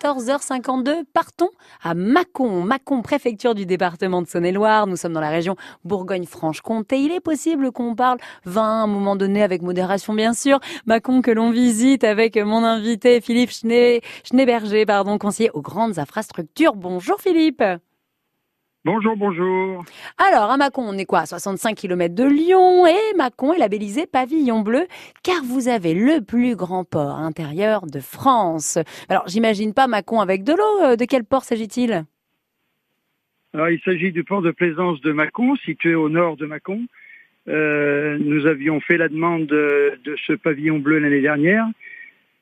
14h52. Partons à Mâcon. Mâcon, préfecture du département de Saône-et-Loire. Nous sommes dans la région Bourgogne-Franche-Comté. Il est possible qu'on parle vin à un moment donné avec modération, bien sûr. Mâcon que l'on visite avec mon invité Philippe Schneeberger, pardon, conseiller aux grandes infrastructures. Bonjour Philippe. Bonjour, bonjour. Alors, à Mâcon, on est quoi 65 km de Lyon et Mâcon est labellisé pavillon bleu car vous avez le plus grand port intérieur de France. Alors, j'imagine pas Mâcon avec de l'eau. Euh, de quel port s'agit-il? Alors, il s'agit du port de plaisance de Mâcon, situé au nord de Mâcon. Euh, nous avions fait la demande de, de ce pavillon bleu l'année dernière.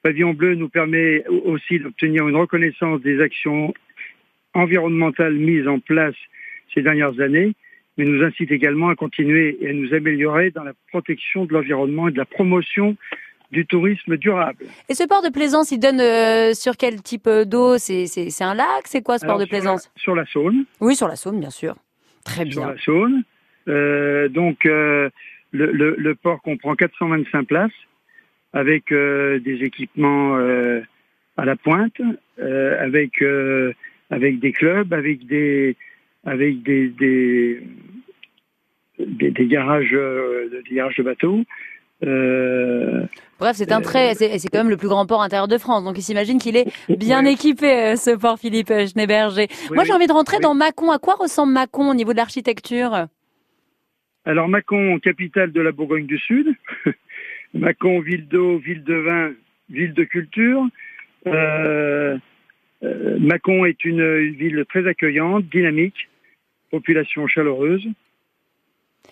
Pavillon bleu nous permet aussi d'obtenir une reconnaissance des actions environnementales mises en place ces dernières années, mais nous incite également à continuer et à nous améliorer dans la protection de l'environnement et de la promotion du tourisme durable. Et ce port de plaisance, il donne euh, sur quel type euh, d'eau? C'est un lac? C'est quoi ce port de plaisance? sur la, Saône. Oui, sur la Saône, bien sûr. Très bien. Sur la Saône. Euh, donc, le, le, le, port comprend 425 places avec des équipements à la pointe, avec avec des clubs, avec des avec des des, des, garages euh, des garages de bateaux. Euh, Bref, c'est un très, c'est quand même le plus grand port intérieur de France. Donc, il s'imagine qu'il est bien équipé, euh, ce port Philippe Schneeberger. Moi, j'ai envie de rentrer dans Mâcon. À quoi ressemble Mâcon au niveau de l'architecture? Alors, Mâcon, capitale de la Bourgogne du Sud. Mâcon, ville d'eau, ville de vin, ville de culture. Euh, Mâcon est une ville très accueillante, dynamique, population chaleureuse.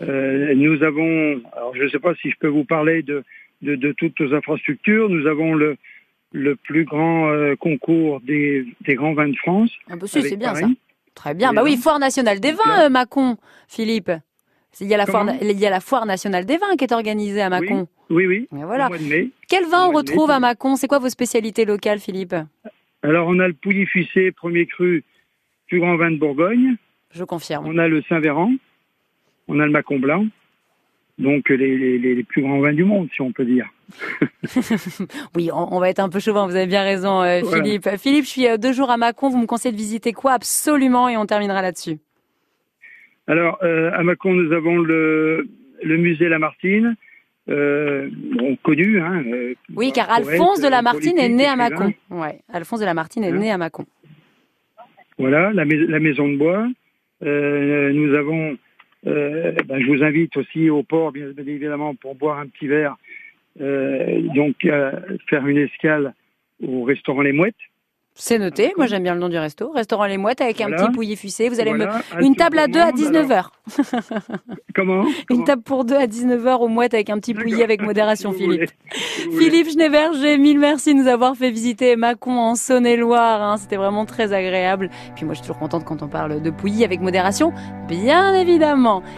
Euh, nous avons, alors je ne sais pas si je peux vous parler de, de, toutes nos infrastructures, nous avons le, le plus grand euh, concours des, des, grands vins de France. Ah bah c'est bien ça. Très bien. Bah oui, foire nationale des vins, Mâcon, Philippe. Il y, a la foire, il y a la foire nationale des vins qui est organisée à Mâcon. Oui, oui. voilà. Quel vin on retrouve à Mâcon? C'est quoi vos spécialités locales, Philippe? Alors, on a le Pouilly-Fuissé, premier cru, plus grand vin de Bourgogne. Je confirme. On a le Saint-Véran. On a le Macon Blanc. Donc, les, plus grands vins du monde, si on peut dire. oui, on, va être un peu chauvin, vous avez bien raison, euh, Philippe. Philippe, je suis euh, deux jours à Mâcon, vous me conseillez de visiter quoi absolument et on terminera là-dessus. Alors, euh, à Mâcon, nous avons le, le musée Lamartine, euh, connu. Hein, euh, oui, car Alphonse de Lamartine est né à Mâcon. Ouais, Alphonse de Lamartine est hein né à Mâcon. Voilà, la, maison de bois. Euh, nous avons, euh, ben, je vous invite aussi au port, bien, évidemment, pour boire un petit verre. donc, faire une escale au restaurant Les Mouettes. C'est noté. Moi, j'aime bien le nom du resto. Restaurant Les Mouettes avec un petit pouilly fussé. Vous allez me... Une table à deux à 19h. Comment? Une table pour deux à 19h au Mouettes avec un petit pouilly avec modération, Philippe. Philippe Schneeberger, mille merci de nous avoir fait visiter Mâcon en Saône-et-Loire. Hein. C'était vraiment très agréable. Puis moi, je suis toujours contente quand on parle de pouilly avec modération, bien évidemment.